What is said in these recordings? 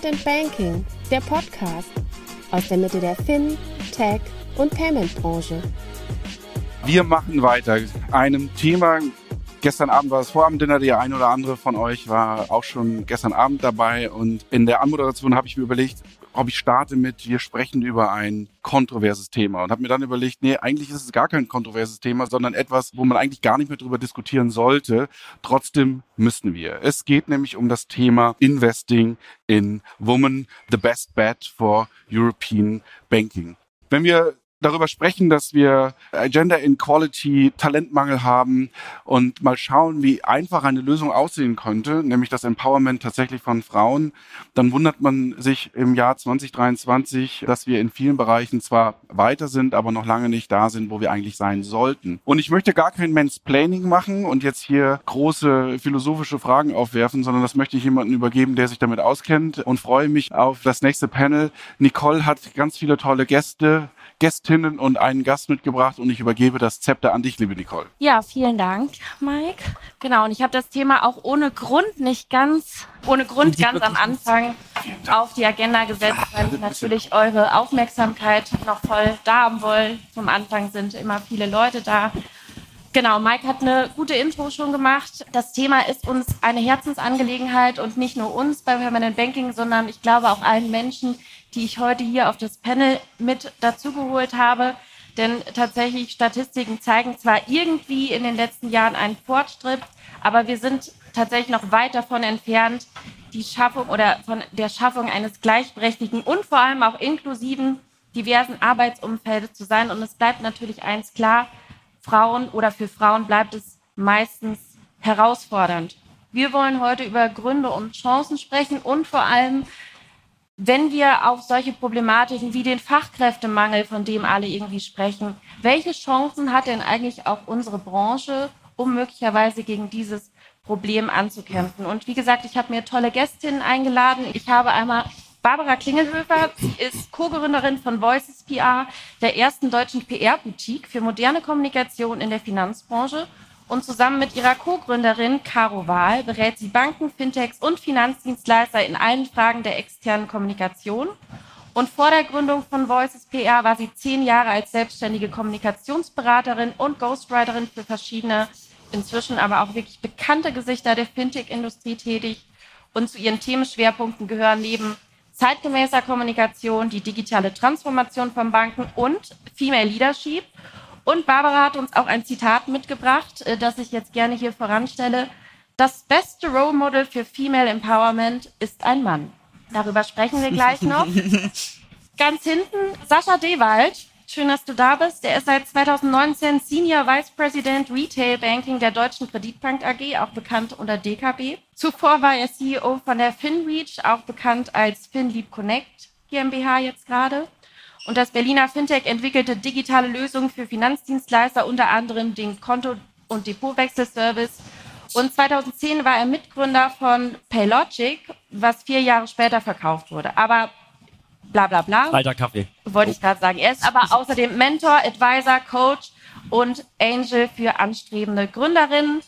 Empowerment and Banking, der Podcast aus der Mitte der Fin, Tech und Payment Branche. Wir machen weiter. Einem Thema, Gestern Abend war das Vorabendinner. Der ein oder andere von euch war auch schon gestern Abend dabei. Und in der Anmoderation habe ich mir überlegt, ob ich starte mit, wir sprechen über ein kontroverses Thema. Und habe mir dann überlegt, nee, eigentlich ist es gar kein kontroverses Thema, sondern etwas, wo man eigentlich gar nicht mehr drüber diskutieren sollte. Trotzdem müssten wir. Es geht nämlich um das Thema Investing in Women, the best bet for European Banking. Wenn wir darüber sprechen, dass wir Gender Inequality, Talentmangel haben und mal schauen, wie einfach eine Lösung aussehen könnte, nämlich das Empowerment tatsächlich von Frauen, dann wundert man sich im Jahr 2023, dass wir in vielen Bereichen zwar weiter sind, aber noch lange nicht da sind, wo wir eigentlich sein sollten. Und ich möchte gar kein Mansplaining machen und jetzt hier große philosophische Fragen aufwerfen, sondern das möchte ich jemandem übergeben, der sich damit auskennt und freue mich auf das nächste Panel. Nicole hat ganz viele tolle Gäste Gästinnen und einen Gast mitgebracht und ich übergebe das Zepter an dich, liebe Nicole. Ja, vielen Dank, Mike. Genau, und ich habe das Thema auch ohne Grund nicht ganz, ohne Grund ganz am Anfang auf die Agenda gesetzt, weil ich natürlich eure Aufmerksamkeit noch voll da haben will. Zum Anfang sind immer viele Leute da. Genau, Mike hat eine gute Intro schon gemacht. Das Thema ist uns eine Herzensangelegenheit und nicht nur uns beim Permanent Banking, sondern ich glaube auch allen Menschen, die ich heute hier auf das Panel mit dazugeholt habe. Denn tatsächlich Statistiken zeigen zwar irgendwie in den letzten Jahren einen Fortschritt, aber wir sind tatsächlich noch weit davon entfernt, die Schaffung oder von der Schaffung eines gleichberechtigten und vor allem auch inklusiven, diversen Arbeitsumfeldes zu sein. Und es bleibt natürlich eins klar, Frauen oder für Frauen bleibt es meistens herausfordernd. Wir wollen heute über Gründe und Chancen sprechen und vor allem wenn wir auf solche Problematiken wie den Fachkräftemangel, von dem alle irgendwie sprechen, welche Chancen hat denn eigentlich auch unsere Branche, um möglicherweise gegen dieses Problem anzukämpfen? Und wie gesagt, ich habe mir tolle Gästinnen eingeladen. Ich habe einmal Barbara Klingelhöfer, sie ist Co-Gründerin von Voices PR, der ersten deutschen PR-Boutique für moderne Kommunikation in der Finanzbranche und zusammen mit ihrer Co-Gründerin Caro Wahl berät sie Banken, Fintechs und Finanzdienstleister in allen Fragen der externen Kommunikation. Und vor der Gründung von Voices PR war sie zehn Jahre als selbstständige Kommunikationsberaterin und Ghostwriterin für verschiedene, inzwischen aber auch wirklich bekannte Gesichter der Fintech-Industrie tätig. Und zu ihren Themenschwerpunkten gehören neben zeitgemäßer Kommunikation die digitale Transformation von Banken und Female Leadership und Barbara hat uns auch ein Zitat mitgebracht, äh, das ich jetzt gerne hier voranstelle. Das beste Role Model für Female Empowerment ist ein Mann. Darüber sprechen wir gleich noch. Ganz hinten Sascha Dewald. Schön, dass du da bist. Der ist seit 2019 Senior Vice President Retail Banking der Deutschen Kreditbank AG, auch bekannt unter DKB. Zuvor war er CEO von der FinReach, auch bekannt als FinLeap Connect GmbH jetzt gerade. Und das Berliner Fintech entwickelte digitale Lösungen für Finanzdienstleister, unter anderem den Konto- und Depotwechselservice. Und 2010 war er Mitgründer von Paylogic, was vier Jahre später verkauft wurde. Aber bla bla bla. Alter Kaffee. Wollte ich gerade sagen. Er ist aber außerdem Mentor, Advisor, Coach und Angel für anstrebende Gründerinnen.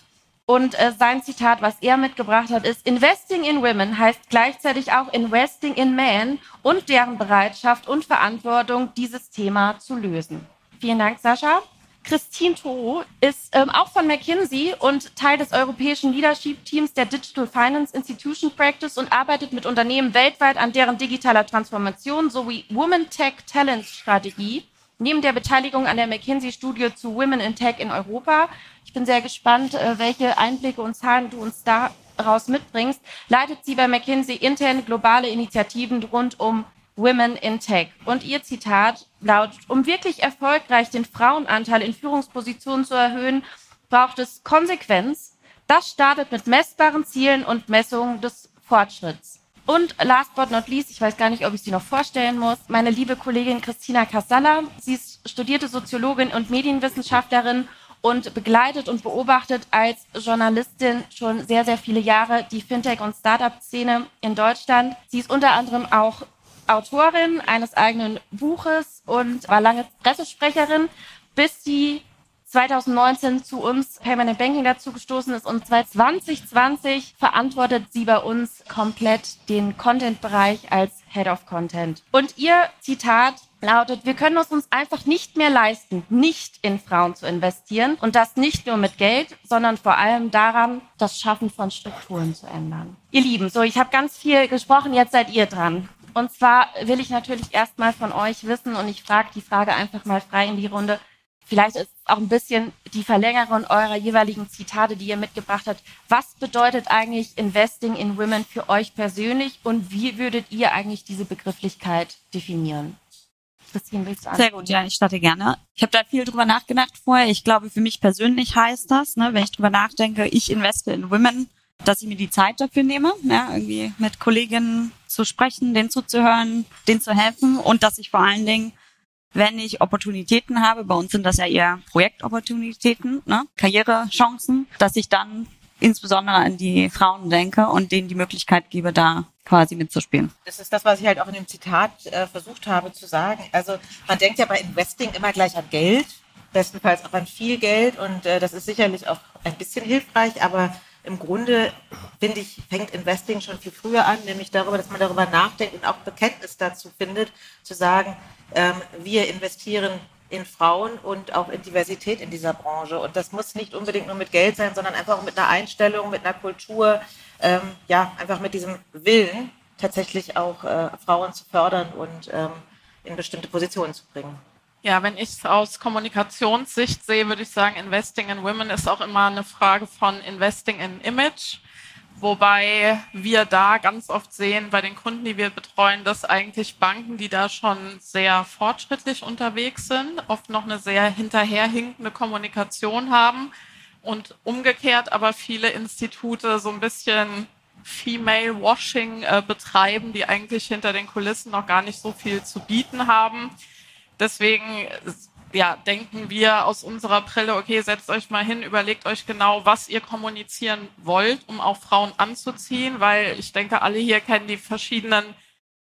Und äh, sein Zitat, was er mitgebracht hat, ist, Investing in Women heißt gleichzeitig auch Investing in Men und deren Bereitschaft und Verantwortung, dieses Thema zu lösen. Vielen Dank, Sascha. Christine Toro ist ähm, auch von McKinsey und Teil des europäischen Leadership-Teams der Digital Finance Institution Practice und arbeitet mit Unternehmen weltweit an deren digitaler Transformation sowie Women Tech Talent Strategie. Neben der Beteiligung an der McKinsey-Studie zu Women in Tech in Europa ich bin sehr gespannt, äh, welche Einblicke und Zahlen du uns daraus mitbringst. Leitet sie bei McKinsey interne globale Initiativen rund um Women in Tech. Und ihr Zitat lautet, um wirklich erfolgreich den Frauenanteil in Führungspositionen zu erhöhen, braucht es Konsequenz. Das startet mit messbaren Zielen und Messungen des Fortschritts. Und last but not least, ich weiß gar nicht, ob ich sie noch vorstellen muss, meine liebe Kollegin Christina Casalla. Sie ist studierte Soziologin und Medienwissenschaftlerin und begleitet und beobachtet als Journalistin schon sehr, sehr viele Jahre die Fintech- und Startup-Szene in Deutschland. Sie ist unter anderem auch Autorin eines eigenen Buches und war lange Pressesprecherin, bis sie 2019 zu uns Permanent Banking dazu gestoßen ist und seit 2020 verantwortet sie bei uns komplett den Content-Bereich als Head of Content. Und ihr Zitat lautet, wir können es uns einfach nicht mehr leisten, nicht in Frauen zu investieren und das nicht nur mit Geld, sondern vor allem daran, das Schaffen von Strukturen zu ändern. Ihr Lieben, so ich habe ganz viel gesprochen, jetzt seid ihr dran. Und zwar will ich natürlich erstmal von euch wissen und ich frage die Frage einfach mal frei in die Runde. Vielleicht ist es auch ein bisschen die Verlängerung eurer jeweiligen Zitate, die ihr mitgebracht habt. Was bedeutet eigentlich Investing in Women für euch persönlich und wie würdet ihr eigentlich diese Begrifflichkeit definieren? Christine, willst du an? Sehr gut, ja, ich starte gerne. Ich habe da viel drüber nachgedacht vorher. Ich glaube, für mich persönlich heißt das, ne, wenn ich drüber nachdenke, ich investe in Women, dass ich mir die Zeit dafür nehme, ja, irgendwie mit Kolleginnen zu sprechen, denen zuzuhören, denen zu helfen und dass ich vor allen Dingen, wenn ich Opportunitäten habe, bei uns sind das ja eher Projektopportunitäten, ne, Karrierechancen, dass ich dann insbesondere an die Frauen denke und denen die Möglichkeit gebe, da quasi mitzuspielen. Das ist das, was ich halt auch in dem Zitat äh, versucht habe zu sagen. Also man denkt ja bei Investing immer gleich an Geld, bestenfalls auch an viel Geld und äh, das ist sicherlich auch ein bisschen hilfreich, aber im Grunde, finde ich, fängt Investing schon viel früher an, nämlich darüber, dass man darüber nachdenkt und auch Bekenntnis dazu findet, zu sagen, ähm, wir investieren in Frauen und auch in Diversität in dieser Branche. Und das muss nicht unbedingt nur mit Geld sein, sondern einfach auch mit einer Einstellung, mit einer Kultur, ähm, ja, einfach mit diesem Willen, tatsächlich auch äh, Frauen zu fördern und ähm, in bestimmte Positionen zu bringen. Ja, wenn ich es aus Kommunikationssicht sehe, würde ich sagen, Investing in Women ist auch immer eine Frage von Investing in Image. Wobei wir da ganz oft sehen bei den Kunden, die wir betreuen, dass eigentlich Banken, die da schon sehr fortschrittlich unterwegs sind, oft noch eine sehr hinterherhinkende Kommunikation haben und umgekehrt aber viele Institute so ein bisschen Female Washing äh, betreiben, die eigentlich hinter den Kulissen noch gar nicht so viel zu bieten haben. Deswegen ja, denken wir aus unserer Brille, okay, setzt euch mal hin, überlegt euch genau, was ihr kommunizieren wollt, um auch Frauen anzuziehen, weil ich denke, alle hier kennen die verschiedenen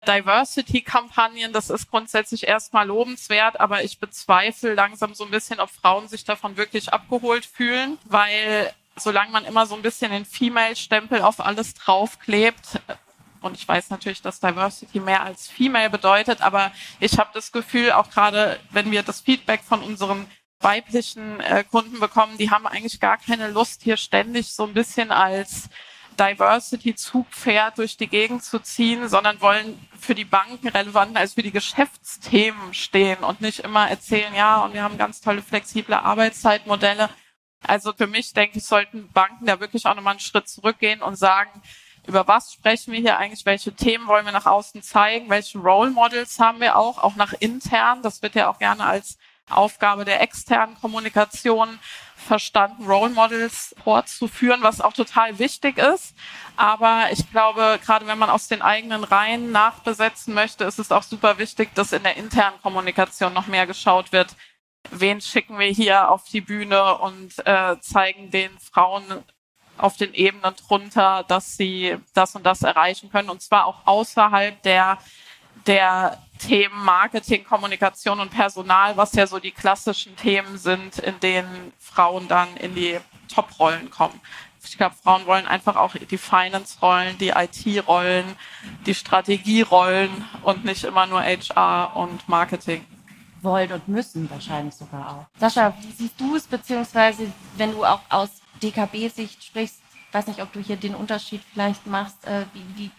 Diversity-Kampagnen. Das ist grundsätzlich erstmal lobenswert, aber ich bezweifle langsam so ein bisschen, ob Frauen sich davon wirklich abgeholt fühlen, weil solange man immer so ein bisschen den Female-Stempel auf alles draufklebt, und ich weiß natürlich, dass Diversity mehr als Female bedeutet, aber ich habe das Gefühl, auch gerade wenn wir das Feedback von unseren weiblichen äh, Kunden bekommen, die haben eigentlich gar keine Lust, hier ständig so ein bisschen als Diversity-Zugpferd durch die Gegend zu ziehen, sondern wollen für die Banken relevanten als für die Geschäftsthemen stehen und nicht immer erzählen, ja, und wir haben ganz tolle flexible Arbeitszeitmodelle. Also für mich denke ich, sollten Banken da wirklich auch nochmal einen Schritt zurückgehen und sagen, über was sprechen wir hier eigentlich, welche Themen wollen wir nach außen zeigen, welche Role Models haben wir auch, auch nach intern. Das wird ja auch gerne als Aufgabe der externen Kommunikation verstanden, Role Models fortzuführen, was auch total wichtig ist. Aber ich glaube, gerade wenn man aus den eigenen Reihen nachbesetzen möchte, ist es auch super wichtig, dass in der internen Kommunikation noch mehr geschaut wird. Wen schicken wir hier auf die Bühne und äh, zeigen den Frauen auf den Ebenen drunter, dass sie das und das erreichen können und zwar auch außerhalb der der Themen Marketing, Kommunikation und Personal, was ja so die klassischen Themen sind, in denen Frauen dann in die Top-Rollen kommen. Ich glaube, Frauen wollen einfach auch die Finance-Rollen, die IT-Rollen, die Strategie-Rollen und nicht immer nur HR und Marketing. Wollen und müssen wahrscheinlich sogar auch. Sascha, wie siehst du es, beziehungsweise wenn du auch aus DKB-Sicht sprichst, ich weiß nicht, ob du hier den Unterschied vielleicht machst, äh, wie, wie,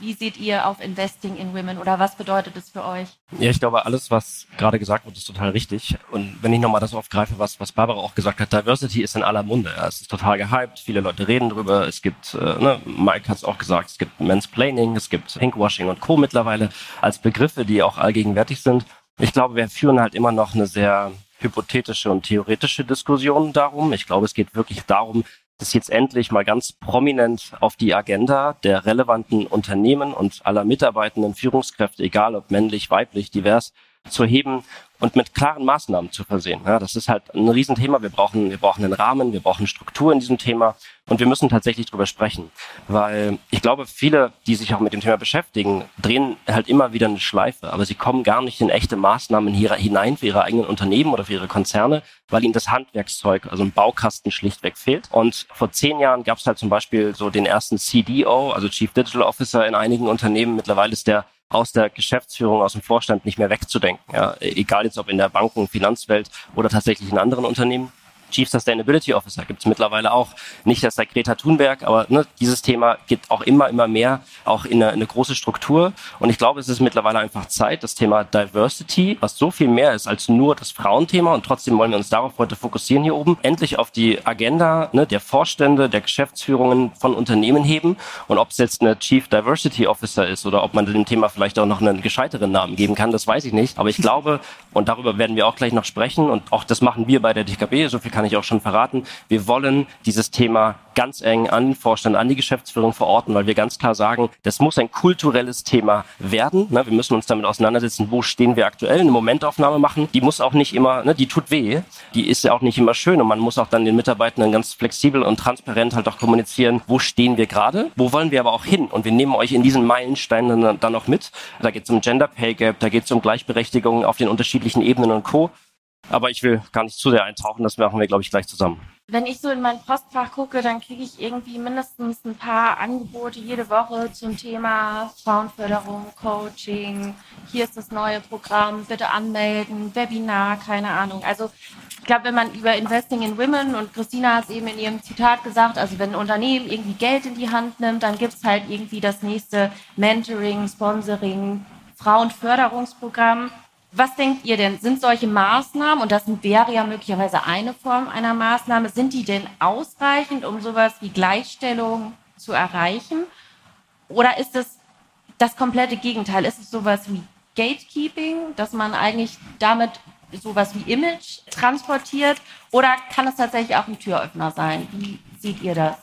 wie seht ihr auf Investing in Women oder was bedeutet es für euch? Ja, ich glaube, alles, was gerade gesagt wird, ist total richtig. Und wenn ich nochmal das aufgreife, was, was Barbara auch gesagt hat, Diversity ist in aller Munde. Ja. Es ist total gehypt, viele Leute reden drüber. Es gibt, äh, ne, Mike hat es auch gesagt, es gibt Mansplaining, es gibt Pinkwashing und Co. mittlerweile als Begriffe, die auch allgegenwärtig sind. Ich glaube, wir führen halt immer noch eine sehr hypothetische und theoretische Diskussionen darum. Ich glaube, es geht wirklich darum, das jetzt endlich mal ganz prominent auf die Agenda der relevanten Unternehmen und aller mitarbeitenden Führungskräfte, egal ob männlich, weiblich, divers, zu heben und mit klaren Maßnahmen zu versehen. Ja, das ist halt ein Riesenthema. Wir brauchen, wir brauchen einen Rahmen, wir brauchen Struktur in diesem Thema und wir müssen tatsächlich drüber sprechen. Weil ich glaube, viele, die sich auch mit dem Thema beschäftigen, drehen halt immer wieder eine Schleife, aber sie kommen gar nicht in echte Maßnahmen hinein für ihre eigenen Unternehmen oder für ihre Konzerne, weil ihnen das Handwerkszeug, also ein Baukasten schlichtweg fehlt. Und vor zehn Jahren gab es halt zum Beispiel so den ersten CDO, also Chief Digital Officer in einigen Unternehmen. Mittlerweile ist der aus der Geschäftsführung, aus dem Vorstand nicht mehr wegzudenken. Ja, egal jetzt ob in der Banken-, Finanzwelt oder tatsächlich in anderen Unternehmen. Chief Sustainability Officer gibt es mittlerweile auch. Nicht erst seit Greta Thunberg, aber ne, dieses Thema geht auch immer, immer mehr auch in eine, in eine große Struktur. Und ich glaube, es ist mittlerweile einfach Zeit, das Thema Diversity, was so viel mehr ist als nur das Frauenthema. Und trotzdem wollen wir uns darauf heute fokussieren hier oben, endlich auf die Agenda ne, der Vorstände, der Geschäftsführungen von Unternehmen heben. Und ob es jetzt eine Chief Diversity Officer ist oder ob man dem Thema vielleicht auch noch einen gescheiteren Namen geben kann, das weiß ich nicht. Aber ich glaube, und darüber werden wir auch gleich noch sprechen, und auch das machen wir bei der DKB, so viel kann ich auch schon verraten. Wir wollen dieses Thema ganz eng an den Vorstand, an die Geschäftsführung verorten, weil wir ganz klar sagen, das muss ein kulturelles Thema werden. Wir müssen uns damit auseinandersetzen, wo stehen wir aktuell, eine Momentaufnahme machen. Die muss auch nicht immer, ne, die tut weh, die ist ja auch nicht immer schön und man muss auch dann den Mitarbeitenden ganz flexibel und transparent halt auch kommunizieren, wo stehen wir gerade, wo wollen wir aber auch hin und wir nehmen euch in diesen Meilensteinen dann, dann auch mit. Da geht es um Gender Pay Gap, da geht es um Gleichberechtigung auf den unterschiedlichen Ebenen und Co. Aber ich will gar nicht zu sehr eintauchen, das machen wir, glaube ich, gleich zusammen. Wenn ich so in mein Postfach gucke, dann kriege ich irgendwie mindestens ein paar Angebote jede Woche zum Thema Frauenförderung, Coaching. Hier ist das neue Programm, bitte anmelden, Webinar, keine Ahnung. Also ich glaube, wenn man über Investing in Women und Christina hat es eben in ihrem Zitat gesagt, also wenn ein Unternehmen irgendwie Geld in die Hand nimmt, dann gibt es halt irgendwie das nächste Mentoring, Sponsoring, Frauenförderungsprogramm. Was denkt ihr denn? Sind solche Maßnahmen, und das wäre ja möglicherweise eine Form einer Maßnahme, sind die denn ausreichend, um sowas wie Gleichstellung zu erreichen? Oder ist es das komplette Gegenteil? Ist es sowas wie Gatekeeping, dass man eigentlich damit sowas wie Image transportiert? Oder kann es tatsächlich auch ein Türöffner sein? Wie seht ihr das?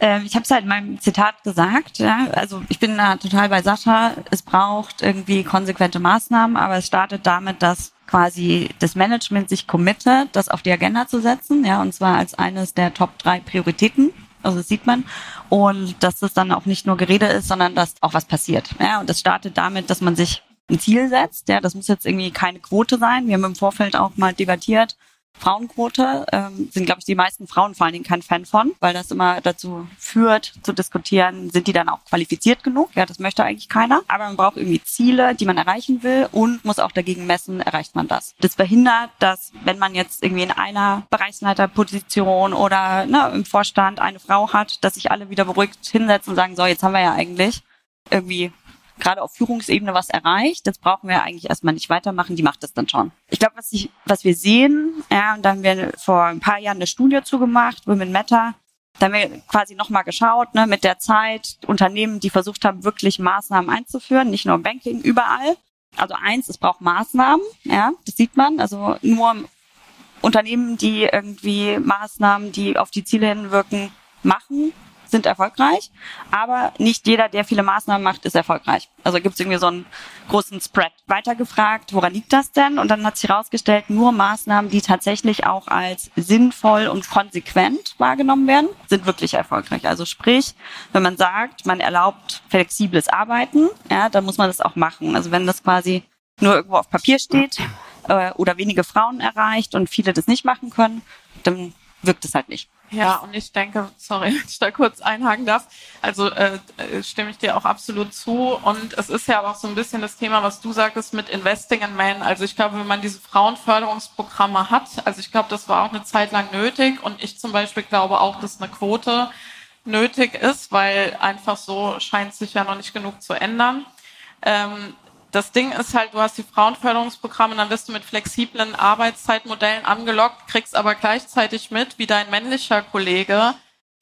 Ähm, ich habe es halt in meinem Zitat gesagt. Ja? Also ich bin da total bei Sascha. Es braucht irgendwie konsequente Maßnahmen, aber es startet damit, dass quasi das Management sich committet, das auf die Agenda zu setzen, ja, und zwar als eines der Top drei Prioritäten. Also das sieht man. Und dass das dann auch nicht nur Gerede ist, sondern dass auch was passiert. Ja, und das startet damit, dass man sich ein Ziel setzt. Ja, das muss jetzt irgendwie keine Quote sein. Wir haben im Vorfeld auch mal debattiert, Frauenquote ähm, sind, glaube ich, die meisten Frauen vor allen Dingen kein Fan von, weil das immer dazu führt, zu diskutieren, sind die dann auch qualifiziert genug? Ja, das möchte eigentlich keiner. Aber man braucht irgendwie Ziele, die man erreichen will und muss auch dagegen messen, erreicht man das. Das verhindert, dass wenn man jetzt irgendwie in einer Bereichsleiterposition oder ne, im Vorstand eine Frau hat, dass sich alle wieder beruhigt hinsetzen und sagen, so, jetzt haben wir ja eigentlich irgendwie gerade auf Führungsebene was erreicht. Das brauchen wir eigentlich erstmal nicht weitermachen. Die macht das dann schon. Ich glaube, was, ich, was wir sehen, ja, und da haben wir vor ein paar Jahren eine Studie zugemacht, Women Matter. Da haben wir quasi nochmal geschaut, ne, mit der Zeit, Unternehmen, die versucht haben, wirklich Maßnahmen einzuführen, nicht nur im Banking, überall. Also eins, es braucht Maßnahmen, ja, das sieht man. Also nur Unternehmen, die irgendwie Maßnahmen, die auf die Ziele hinwirken, machen, sind erfolgreich, aber nicht jeder, der viele Maßnahmen macht, ist erfolgreich. Also gibt es irgendwie so einen großen Spread. Weitergefragt, woran liegt das denn? Und dann hat sich herausgestellt, nur Maßnahmen, die tatsächlich auch als sinnvoll und konsequent wahrgenommen werden, sind wirklich erfolgreich. Also sprich, wenn man sagt, man erlaubt flexibles Arbeiten, ja, dann muss man das auch machen. Also wenn das quasi nur irgendwo auf Papier steht äh, oder wenige Frauen erreicht und viele das nicht machen können, dann wirkt es halt nicht. Ja, und ich denke, sorry, wenn ich da kurz einhaken darf, also äh, äh, stimme ich dir auch absolut zu. Und es ist ja auch so ein bisschen das Thema, was du sagtest mit Investing in Men. Also ich glaube, wenn man diese Frauenförderungsprogramme hat, also ich glaube, das war auch eine Zeit lang nötig. Und ich zum Beispiel glaube auch, dass eine Quote nötig ist, weil einfach so scheint sich ja noch nicht genug zu ändern. Ähm, das Ding ist halt, du hast die Frauenförderungsprogramme, dann wirst du mit flexiblen Arbeitszeitmodellen angelockt, kriegst aber gleichzeitig mit, wie dein männlicher Kollege,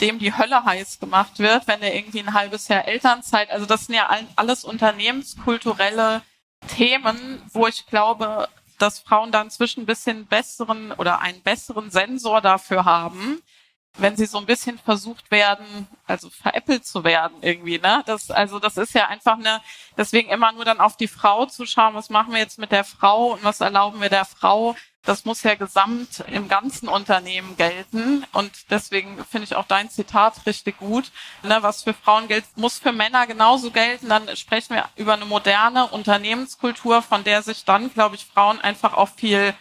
dem die Hölle heiß gemacht wird, wenn er irgendwie ein halbes Jahr Elternzeit, also das sind ja alles unternehmenskulturelle Themen, wo ich glaube, dass Frauen da inzwischen ein bisschen besseren oder einen besseren Sensor dafür haben, wenn sie so ein bisschen versucht werden, also veräppelt zu werden irgendwie, ne? Das, also das ist ja einfach eine, deswegen immer nur dann auf die Frau zu schauen, was machen wir jetzt mit der Frau und was erlauben wir der Frau. Das muss ja gesamt im ganzen Unternehmen gelten. Und deswegen finde ich auch dein Zitat richtig gut. Ne, was für Frauen gilt, muss für Männer genauso gelten. Dann sprechen wir über eine moderne Unternehmenskultur, von der sich dann, glaube ich, Frauen einfach auch viel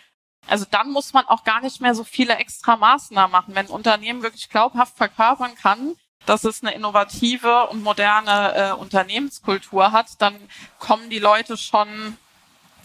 also dann muss man auch gar nicht mehr so viele extra Maßnahmen machen. Wenn ein Unternehmen wirklich glaubhaft verkörpern kann, dass es eine innovative und moderne äh, Unternehmenskultur hat, dann kommen die Leute schon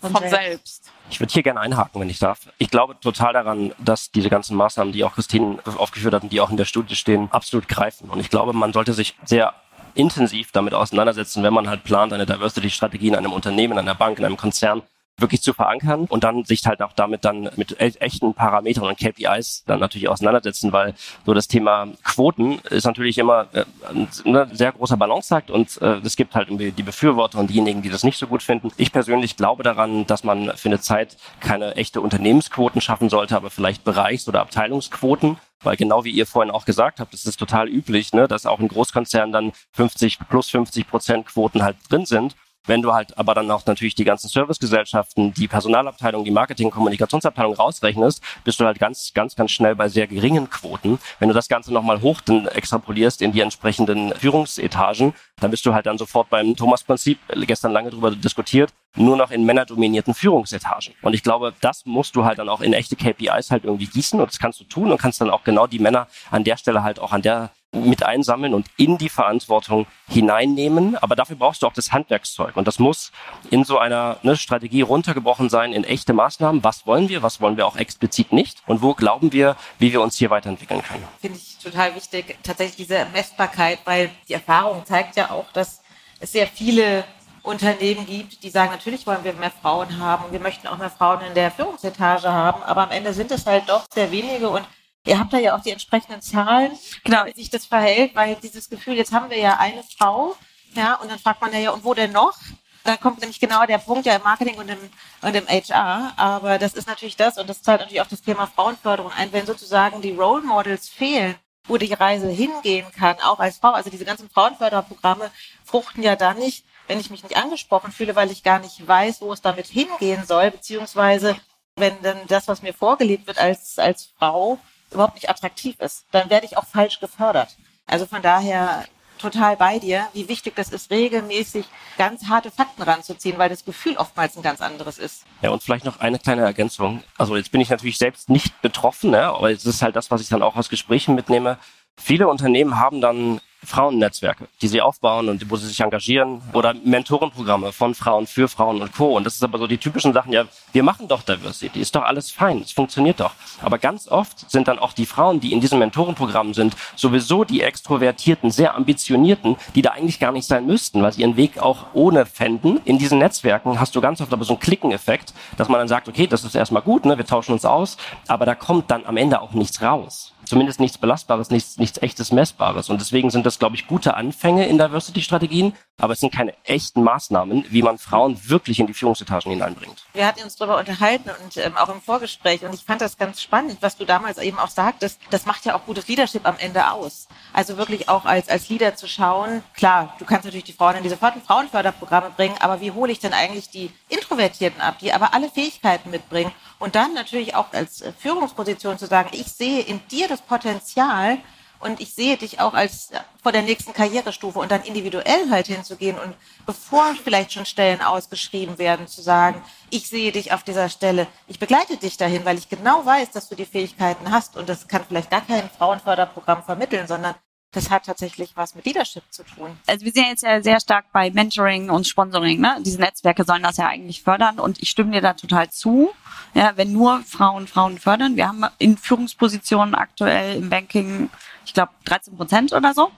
von, von selbst. selbst. Ich würde hier gerne einhaken, wenn ich darf. Ich glaube total daran, dass diese ganzen Maßnahmen, die auch Christine aufgeführt hat und die auch in der Studie stehen, absolut greifen. Und ich glaube, man sollte sich sehr intensiv damit auseinandersetzen, wenn man halt plant, eine Diversity-Strategie in einem Unternehmen, in einer Bank, in einem Konzern wirklich zu verankern und dann sich halt auch damit dann mit e-, echten Parametern und KPIs dann natürlich auseinandersetzen, weil so das Thema Quoten ist natürlich immer äh, ein ne, sehr großer Balanceakt und äh, es gibt halt die Befürworter und diejenigen, die das nicht so gut finden. Ich persönlich glaube daran, dass man für eine Zeit keine echte Unternehmensquoten schaffen sollte, aber vielleicht Bereichs- oder Abteilungsquoten, weil genau wie ihr vorhin auch gesagt habt, es ist total üblich, ne, dass auch in Großkonzernen dann 50 plus 50 Prozent Quoten halt drin sind. Wenn du halt aber dann auch natürlich die ganzen Servicegesellschaften, die Personalabteilung, die Marketing- Kommunikationsabteilung rausrechnest, bist du halt ganz, ganz, ganz schnell bei sehr geringen Quoten. Wenn du das Ganze nochmal hoch dann extrapolierst in die entsprechenden Führungsetagen, dann bist du halt dann sofort beim Thomas-Prinzip, gestern lange drüber diskutiert, nur noch in männerdominierten Führungsetagen. Und ich glaube, das musst du halt dann auch in echte KPIs halt irgendwie gießen und das kannst du tun und kannst dann auch genau die Männer an der Stelle halt auch an der mit einsammeln und in die Verantwortung hineinnehmen. Aber dafür brauchst du auch das Handwerkszeug. Und das muss in so einer ne, Strategie runtergebrochen sein in echte Maßnahmen. Was wollen wir? Was wollen wir auch explizit nicht? Und wo glauben wir, wie wir uns hier weiterentwickeln können? Finde ich total wichtig, tatsächlich diese Messbarkeit, weil die Erfahrung zeigt ja auch, dass es sehr viele Unternehmen gibt, die sagen, natürlich wollen wir mehr Frauen haben, wir möchten auch mehr Frauen in der Führungsetage haben, aber am Ende sind es halt doch sehr wenige und Ihr habt da ja auch die entsprechenden Zahlen, genau. wie sich das verhält, weil dieses Gefühl, jetzt haben wir ja eine Frau, ja, und dann fragt man ja, ja, und wo denn noch? Da kommt nämlich genau der Punkt ja im Marketing und im, und im HR. Aber das ist natürlich das, und das zahlt natürlich auch das Thema Frauenförderung ein, wenn sozusagen die Role Models fehlen, wo die Reise hingehen kann, auch als Frau. Also diese ganzen Frauenförderprogramme fruchten ja dann nicht, wenn ich mich nicht angesprochen fühle, weil ich gar nicht weiß, wo es damit hingehen soll, beziehungsweise wenn dann das, was mir vorgelebt wird als, als Frau, überhaupt nicht attraktiv ist, dann werde ich auch falsch gefördert. Also von daher total bei dir, wie wichtig das ist, regelmäßig ganz harte Fakten ranzuziehen, weil das Gefühl oftmals ein ganz anderes ist. Ja, und vielleicht noch eine kleine Ergänzung. Also jetzt bin ich natürlich selbst nicht betroffen, ne? aber es ist halt das, was ich dann auch aus Gesprächen mitnehme. Viele Unternehmen haben dann Frauennetzwerke, die sie aufbauen und wo sie sich engagieren oder Mentorenprogramme von Frauen für Frauen und Co. Und das ist aber so die typischen Sachen, ja, wir machen doch Diversity, ist doch alles fein, es funktioniert doch. Aber ganz oft sind dann auch die Frauen, die in diesen Mentorenprogrammen sind, sowieso die extrovertierten, sehr ambitionierten, die da eigentlich gar nicht sein müssten, weil sie ihren Weg auch ohne fänden. In diesen Netzwerken hast du ganz oft aber so einen Klickeneffekt, dass man dann sagt, okay, das ist erstmal gut, ne, wir tauschen uns aus, aber da kommt dann am Ende auch nichts raus zumindest nichts Belastbares, nichts, nichts echtes Messbares. Und deswegen sind das, glaube ich, gute Anfänge in Diversity-Strategien, aber es sind keine echten Maßnahmen, wie man Frauen wirklich in die Führungsetagen hineinbringt. Wir hatten uns darüber unterhalten und ähm, auch im Vorgespräch und ich fand das ganz spannend, was du damals eben auch sagtest. Das macht ja auch gutes Leadership am Ende aus. Also wirklich auch als, als Leader zu schauen, klar, du kannst natürlich die Frauen in diese Frauenförderprogramme bringen, aber wie hole ich denn eigentlich die Introvertierten ab, die aber alle Fähigkeiten mitbringen und dann natürlich auch als Führungsposition zu sagen, ich sehe in dir das Potenzial, und ich sehe dich auch als vor der nächsten Karrierestufe und dann individuell halt hinzugehen und bevor vielleicht schon Stellen ausgeschrieben werden, zu sagen, ich sehe dich auf dieser Stelle, ich begleite dich dahin, weil ich genau weiß, dass du die Fähigkeiten hast und das kann vielleicht gar kein Frauenförderprogramm vermitteln, sondern das hat tatsächlich was mit Leadership zu tun. Also wir sind jetzt ja sehr stark bei Mentoring und Sponsoring. Ne? Diese Netzwerke sollen das ja eigentlich fördern und ich stimme dir da total zu. Ja, wenn nur Frauen Frauen fördern. Wir haben in Führungspositionen aktuell im Banking ich glaube, 13 Prozent oder so.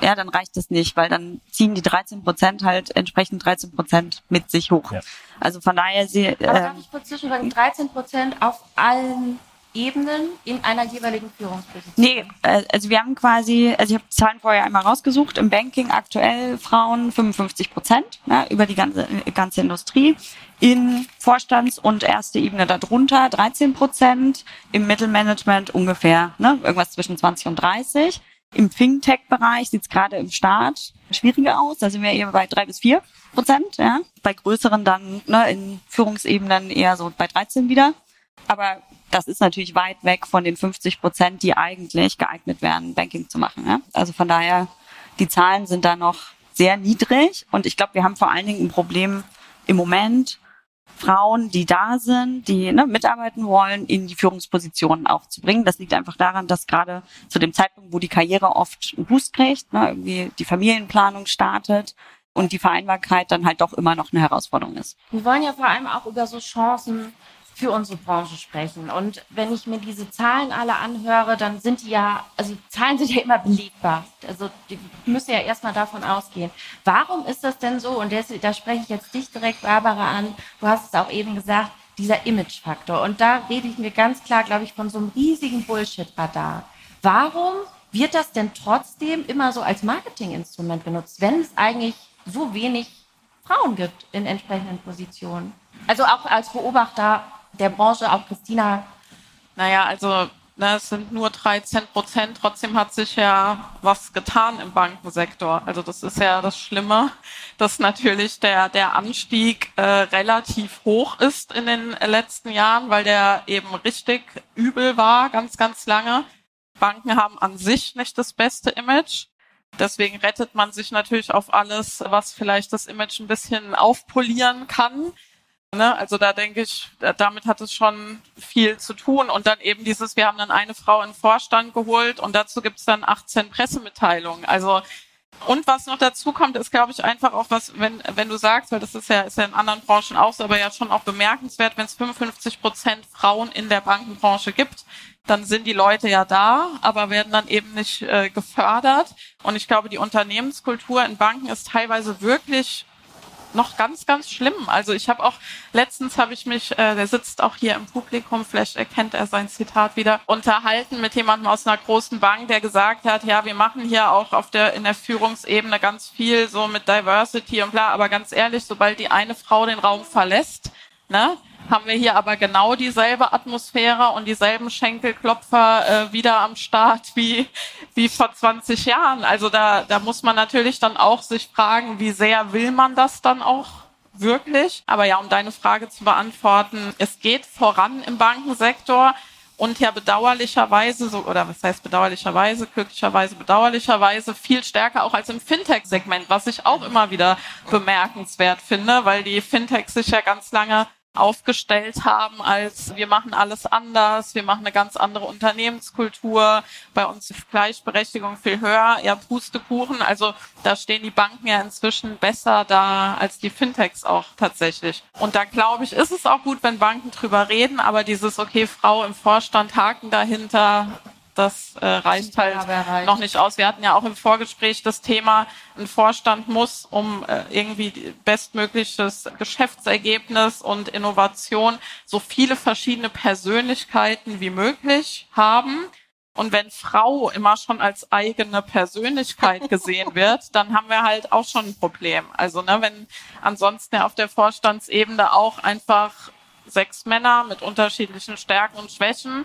Ja, dann reicht es nicht, weil dann ziehen die 13 Prozent halt entsprechend 13 Prozent mit sich hoch. Ja. Also von daher sie. Aber ähm, darf ich kurz zwischenfragen? 13 Prozent auf allen Ebenen in einer jeweiligen Führungsposition? Nee, äh, also wir haben quasi, also ich habe Zahlen vorher einmal rausgesucht, im Banking aktuell Frauen 55 Prozent ja, über die ganze, ganze Industrie, in Vorstands- und erste Ebene darunter 13 Prozent, im Mittelmanagement ungefähr ne, irgendwas zwischen 20 und 30. Im Fintech-Bereich sieht es gerade im Start schwieriger aus, da sind wir eher bei drei bis vier Prozent, ja. Bei größeren dann ne, in Führungsebenen eher so bei 13 wieder. Aber das ist natürlich weit weg von den 50 Prozent, die eigentlich geeignet wären, Banking zu machen. Ja? Also von daher, die Zahlen sind da noch sehr niedrig und ich glaube, wir haben vor allen Dingen ein Problem im Moment, Frauen, die da sind, die ne, mitarbeiten wollen, in die Führungspositionen auch zu bringen. Das liegt einfach daran, dass gerade zu dem Zeitpunkt, wo die Karriere oft einen Boost kriegt, ne, irgendwie die Familienplanung startet und die Vereinbarkeit dann halt doch immer noch eine Herausforderung ist. Wir wollen ja vor allem auch über so Chancen für unsere Branche sprechen. Und wenn ich mir diese Zahlen alle anhöre, dann sind die ja, also Zahlen sind ja immer belegbar. Also die müssen ja erstmal davon ausgehen. Warum ist das denn so? Und das, da spreche ich jetzt dich direkt, Barbara, an. Du hast es auch eben gesagt, dieser Imagefaktor. Und da rede ich mir ganz klar, glaube ich, von so einem riesigen Bullshit-Radar. Warum wird das denn trotzdem immer so als Marketinginstrument benutzt, wenn es eigentlich so wenig Frauen gibt in entsprechenden Positionen? Also auch als Beobachter der Branche, auch Christina? Naja, also ne, es sind nur 13 Prozent, trotzdem hat sich ja was getan im Bankensektor. Also das ist ja das Schlimme, dass natürlich der, der Anstieg äh, relativ hoch ist in den letzten Jahren, weil der eben richtig übel war, ganz, ganz lange. Banken haben an sich nicht das beste Image. Deswegen rettet man sich natürlich auf alles, was vielleicht das Image ein bisschen aufpolieren kann. Ne? Also da denke ich, damit hat es schon viel zu tun. Und dann eben dieses, wir haben dann eine Frau in Vorstand geholt und dazu gibt es dann 18 Pressemitteilungen. Also und was noch dazu kommt, ist, glaube ich, einfach auch was, wenn, wenn du sagst, weil das ist ja, ist ja in anderen Branchen auch so, aber ja schon auch bemerkenswert, wenn es 55 Prozent Frauen in der Bankenbranche gibt, dann sind die Leute ja da, aber werden dann eben nicht äh, gefördert. Und ich glaube, die Unternehmenskultur in Banken ist teilweise wirklich noch ganz, ganz schlimm. Also ich habe auch, letztens habe ich mich, äh, der sitzt auch hier im Publikum, vielleicht erkennt er sein Zitat wieder, unterhalten mit jemandem aus einer großen Bank, der gesagt hat, ja, wir machen hier auch auf der, in der Führungsebene ganz viel so mit Diversity und bla, aber ganz ehrlich, sobald die eine Frau den Raum verlässt, ne, haben wir hier aber genau dieselbe Atmosphäre und dieselben Schenkelklopfer äh, wieder am Start wie, wie vor 20 Jahren. Also da, da muss man natürlich dann auch sich fragen, wie sehr will man das dann auch wirklich? Aber ja, um deine Frage zu beantworten, es geht voran im Bankensektor und ja bedauerlicherweise, so, oder was heißt bedauerlicherweise, glücklicherweise, bedauerlicherweise viel stärker auch als im Fintech-Segment, was ich auch immer wieder bemerkenswert finde, weil die Fintechs sich ja ganz lange aufgestellt haben als wir machen alles anders, wir machen eine ganz andere Unternehmenskultur, bei uns ist Gleichberechtigung viel höher, ja Pustekuchen, also da stehen die Banken ja inzwischen besser da als die Fintechs auch tatsächlich. Und da glaube ich, ist es auch gut, wenn Banken drüber reden, aber dieses okay, Frau im Vorstand, Haken dahinter, das äh, reicht halt noch nicht aus. Wir hatten ja auch im Vorgespräch das Thema, ein Vorstand muss, um äh, irgendwie bestmögliches Geschäftsergebnis und Innovation so viele verschiedene Persönlichkeiten wie möglich haben. Und wenn Frau immer schon als eigene Persönlichkeit gesehen wird, dann haben wir halt auch schon ein Problem. Also ne, wenn ansonsten ja auf der Vorstandsebene auch einfach sechs Männer mit unterschiedlichen Stärken und Schwächen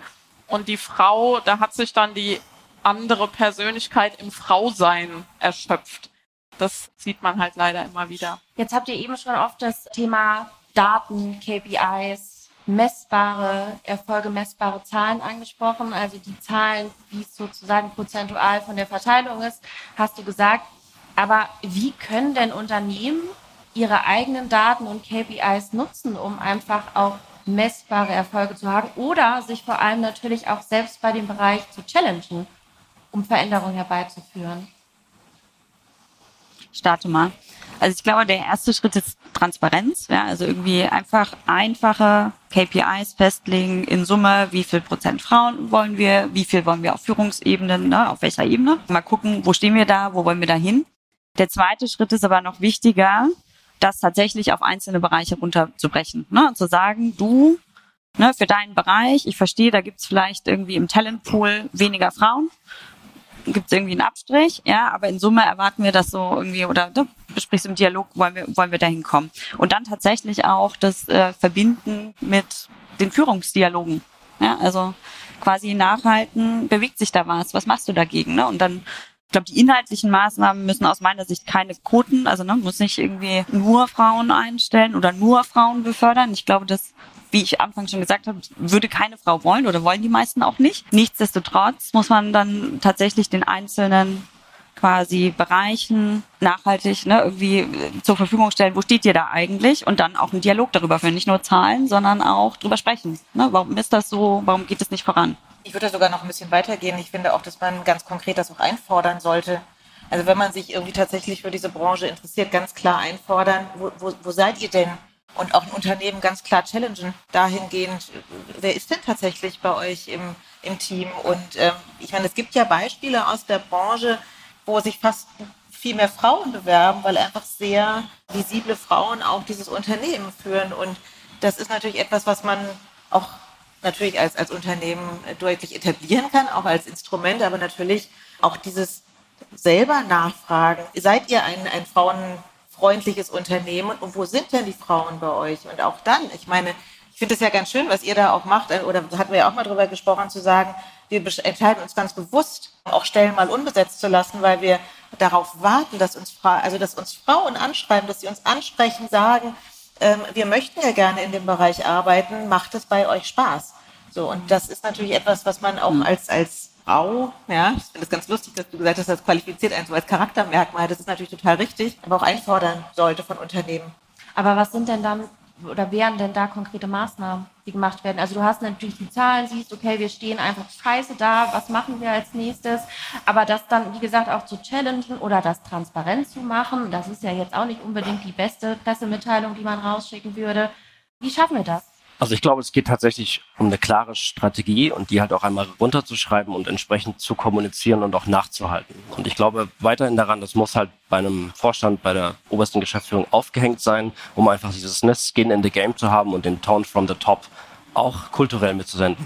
und die Frau, da hat sich dann die andere Persönlichkeit im Frausein erschöpft. Das sieht man halt leider immer wieder. Jetzt habt ihr eben schon oft das Thema Daten, KPIs, messbare Erfolge, messbare Zahlen angesprochen. Also die Zahlen, wie es sozusagen prozentual von der Verteilung ist, hast du gesagt. Aber wie können denn Unternehmen ihre eigenen Daten und KPIs nutzen, um einfach auch messbare Erfolge zu haben oder sich vor allem natürlich auch selbst bei dem Bereich zu challengen, um Veränderungen herbeizuführen? starte mal. Also ich glaube, der erste Schritt ist Transparenz. Ja, also irgendwie einfach einfache KPIs festlegen in Summe, wie viel Prozent Frauen wollen wir, wie viel wollen wir auf Führungsebenen, ne, auf welcher Ebene. Mal gucken, wo stehen wir da, wo wollen wir da hin. Der zweite Schritt ist aber noch wichtiger, das tatsächlich auf einzelne Bereiche runterzubrechen. Ne? Und zu sagen, du ne, für deinen Bereich. Ich verstehe, da gibt's vielleicht irgendwie im Talentpool weniger Frauen. Gibt's irgendwie einen Abstrich, ja, aber in Summe erwarten wir das so irgendwie oder du besprichst im Dialog, wollen wir, wollen wir dahin kommen. Und dann tatsächlich auch das äh, Verbinden mit den Führungsdialogen. Ja, also quasi nachhalten, bewegt sich da was, was machst du dagegen? Ne? Und dann ich glaube, die inhaltlichen Maßnahmen müssen aus meiner Sicht keine Quoten, also ne, muss nicht irgendwie nur Frauen einstellen oder nur Frauen befördern. Ich glaube, das, wie ich anfangs schon gesagt habe, würde keine Frau wollen oder wollen die meisten auch nicht. Nichtsdestotrotz muss man dann tatsächlich den einzelnen quasi Bereichen nachhaltig ne, irgendwie zur Verfügung stellen, wo steht ihr da eigentlich und dann auch einen Dialog darüber führen, nicht nur Zahlen, sondern auch drüber sprechen. Ne? Warum ist das so? Warum geht es nicht voran? Ich würde sogar noch ein bisschen weitergehen. Ich finde auch, dass man ganz konkret das auch einfordern sollte. Also wenn man sich irgendwie tatsächlich für diese Branche interessiert, ganz klar einfordern, wo, wo, wo seid ihr denn? Und auch ein Unternehmen ganz klar challengen dahingehend, wer ist denn tatsächlich bei euch im, im Team? Und ähm, ich meine, es gibt ja Beispiele aus der Branche, wo sich fast viel mehr Frauen bewerben, weil einfach sehr visible Frauen auch dieses Unternehmen führen. Und das ist natürlich etwas, was man auch natürlich als, als Unternehmen deutlich etablieren kann, auch als Instrument, aber natürlich auch dieses selber nachfragen. Seid ihr ein, ein frauenfreundliches Unternehmen und wo sind denn die Frauen bei euch? Und auch dann, ich meine, ich finde es ja ganz schön, was ihr da auch macht, äh, oder hatten wir ja auch mal drüber gesprochen, zu sagen, wir entscheiden uns ganz bewusst, auch Stellen mal unbesetzt zu lassen, weil wir darauf warten, dass uns, also dass uns Frauen anschreiben, dass sie uns ansprechen, sagen, ähm, wir möchten ja gerne in dem Bereich arbeiten, macht es bei euch Spaß? So, und das ist natürlich etwas, was man auch hm. als, als Frau, ja, ich finde es ganz lustig, dass du gesagt hast, das qualifiziert einen so als Charaktermerkmal, das ist natürlich total richtig, aber auch einfordern sollte von Unternehmen. Aber was sind denn dann oder wären denn da konkrete Maßnahmen, die gemacht werden? Also du hast natürlich die Zahlen, siehst, okay, wir stehen einfach scheiße da, was machen wir als nächstes? Aber das dann, wie gesagt, auch zu challengen oder das transparent zu machen, das ist ja jetzt auch nicht unbedingt die beste Pressemitteilung, die man rausschicken würde. Wie schaffen wir das? Also ich glaube, es geht tatsächlich um eine klare Strategie und die halt auch einmal runterzuschreiben und entsprechend zu kommunizieren und auch nachzuhalten. Und ich glaube weiterhin daran, das muss halt bei einem Vorstand, bei der obersten Geschäftsführung aufgehängt sein, um einfach dieses Skin in the Game zu haben und den Tone from the Top auch kulturell mitzusenden.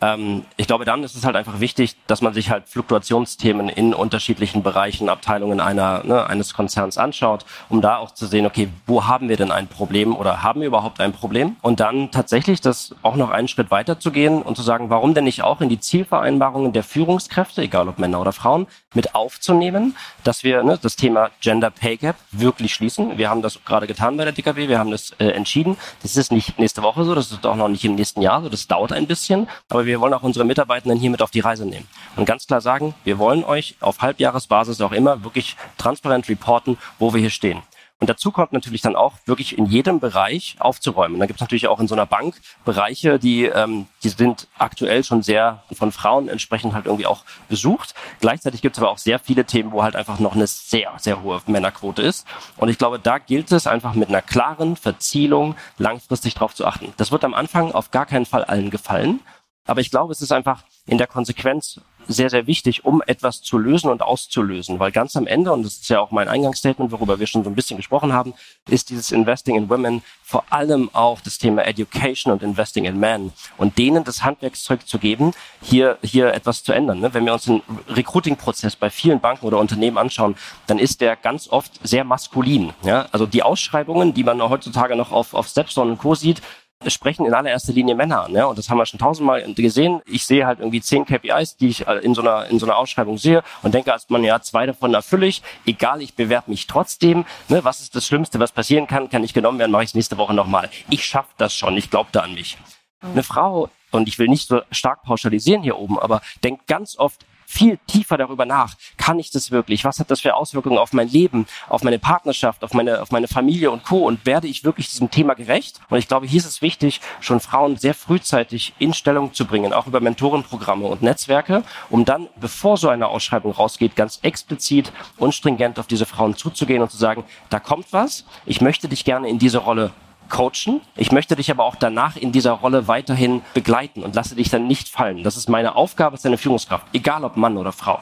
Ähm, ich glaube, dann ist es halt einfach wichtig, dass man sich halt Fluktuationsthemen in unterschiedlichen Bereichen, Abteilungen einer, ne, eines Konzerns anschaut, um da auch zu sehen, okay, wo haben wir denn ein Problem oder haben wir überhaupt ein Problem? Und dann tatsächlich das auch noch einen Schritt weiter zu gehen und zu sagen, warum denn nicht auch in die Zielvereinbarungen der Führungskräfte, egal ob Männer oder Frauen, mit aufzunehmen, dass wir ne, das Thema Gender Pay Gap wirklich schließen. Wir haben das gerade getan bei der DKW, wir haben das äh, entschieden. Das ist nicht nächste Woche so, das ist auch noch nicht im nächsten Jahr so, das dauert ein bisschen, aber wir wollen auch unsere Mitarbeitenden hier mit auf die Reise nehmen. Und ganz klar sagen, wir wollen euch auf Halbjahresbasis auch immer wirklich transparent reporten, wo wir hier stehen. Und dazu kommt natürlich dann auch wirklich in jedem Bereich aufzuräumen. Und dann gibt es natürlich auch in so einer Bank Bereiche, die, ähm, die sind aktuell schon sehr von Frauen entsprechend halt irgendwie auch besucht. Gleichzeitig gibt es aber auch sehr viele Themen, wo halt einfach noch eine sehr, sehr hohe Männerquote ist. Und ich glaube, da gilt es einfach mit einer klaren Verzielung langfristig drauf zu achten. Das wird am Anfang auf gar keinen Fall allen gefallen. Aber ich glaube, es ist einfach in der Konsequenz sehr, sehr wichtig, um etwas zu lösen und auszulösen. Weil ganz am Ende, und das ist ja auch mein Eingangsstatement, worüber wir schon so ein bisschen gesprochen haben, ist dieses Investing in Women vor allem auch das Thema Education und Investing in Men und denen das Handwerkszeug zu geben, hier, hier etwas zu ändern. Ne? Wenn wir uns den Recruiting-Prozess bei vielen Banken oder Unternehmen anschauen, dann ist der ganz oft sehr maskulin. Also die Ausschreibungen, die man heutzutage noch auf, auf Stepstone und Co. sieht, sprechen in allererster Linie Männer an. Ja? Und das haben wir schon tausendmal gesehen. Ich sehe halt irgendwie zehn KPIs, die ich äh, in so einer, in so einer Ausschreibung sehe und denke als man, ja, zwei davon erfülle ich. Egal, ich bewerbe mich trotzdem. Ne? Was ist das Schlimmste, was passieren kann? Kann ich genommen werden, mache ich es nächste Woche nochmal. Ich schaffe das schon. Ich glaube da an mich. Eine Frau, und ich will nicht so stark pauschalisieren hier oben, aber denkt ganz oft, viel tiefer darüber nach. Kann ich das wirklich? Was hat das für Auswirkungen auf mein Leben, auf meine Partnerschaft, auf meine, auf meine Familie und Co. Und werde ich wirklich diesem Thema gerecht? Und ich glaube, hier ist es wichtig, schon Frauen sehr frühzeitig in Stellung zu bringen, auch über Mentorenprogramme und Netzwerke, um dann, bevor so eine Ausschreibung rausgeht, ganz explizit und stringent auf diese Frauen zuzugehen und zu sagen, da kommt was, ich möchte dich gerne in diese Rolle coachen. Ich möchte dich aber auch danach in dieser Rolle weiterhin begleiten und lasse dich dann nicht fallen. Das ist meine Aufgabe als deine Führungskraft, egal ob Mann oder Frau.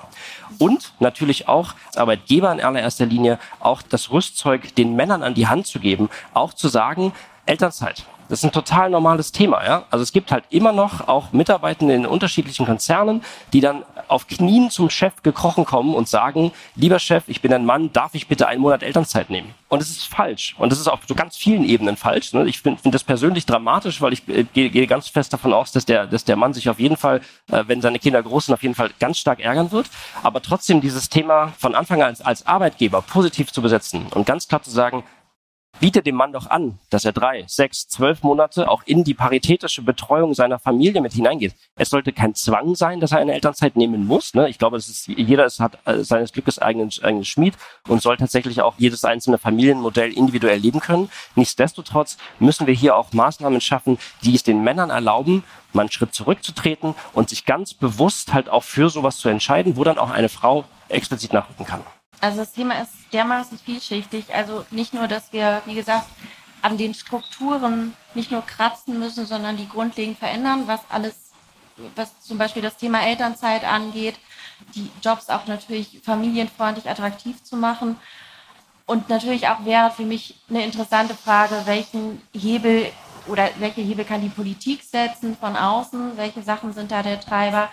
Und natürlich auch als Arbeitgeber in allererster Linie auch das Rüstzeug den Männern an die Hand zu geben, auch zu sagen, Elternzeit. Das ist ein total normales Thema, ja. Also es gibt halt immer noch auch Mitarbeitende in unterschiedlichen Konzernen, die dann auf Knien zum Chef gekrochen kommen und sagen, lieber Chef, ich bin ein Mann, darf ich bitte einen Monat Elternzeit nehmen? Und es ist falsch. Und das ist auf so ganz vielen Ebenen falsch. Ne? Ich finde find das persönlich dramatisch, weil ich äh, gehe, gehe ganz fest davon aus, dass der, dass der Mann sich auf jeden Fall, äh, wenn seine Kinder groß sind, auf jeden Fall ganz stark ärgern wird. Aber trotzdem dieses Thema von Anfang an als, als Arbeitgeber positiv zu besetzen und ganz klar zu sagen, biete dem Mann doch an, dass er drei, sechs, zwölf Monate auch in die paritätische Betreuung seiner Familie mit hineingeht. Es sollte kein Zwang sein, dass er eine Elternzeit nehmen muss. Ne? Ich glaube, es ist, jeder ist, hat äh, seines Glückes eigenen, eigenen Schmied und soll tatsächlich auch jedes einzelne Familienmodell individuell leben können. Nichtsdestotrotz müssen wir hier auch Maßnahmen schaffen, die es den Männern erlauben, mal einen Schritt zurückzutreten und sich ganz bewusst halt auch für sowas zu entscheiden, wo dann auch eine Frau explizit nachrücken kann. Also das Thema ist dermaßen vielschichtig. Also nicht nur, dass wir, wie gesagt, an den Strukturen nicht nur kratzen müssen, sondern die grundlegend verändern, was alles, was zum Beispiel das Thema Elternzeit angeht, die Jobs auch natürlich familienfreundlich attraktiv zu machen. Und natürlich auch wäre für mich eine interessante Frage, welchen Hebel oder welche Hebel kann die Politik setzen von außen? Welche Sachen sind da der Treiber?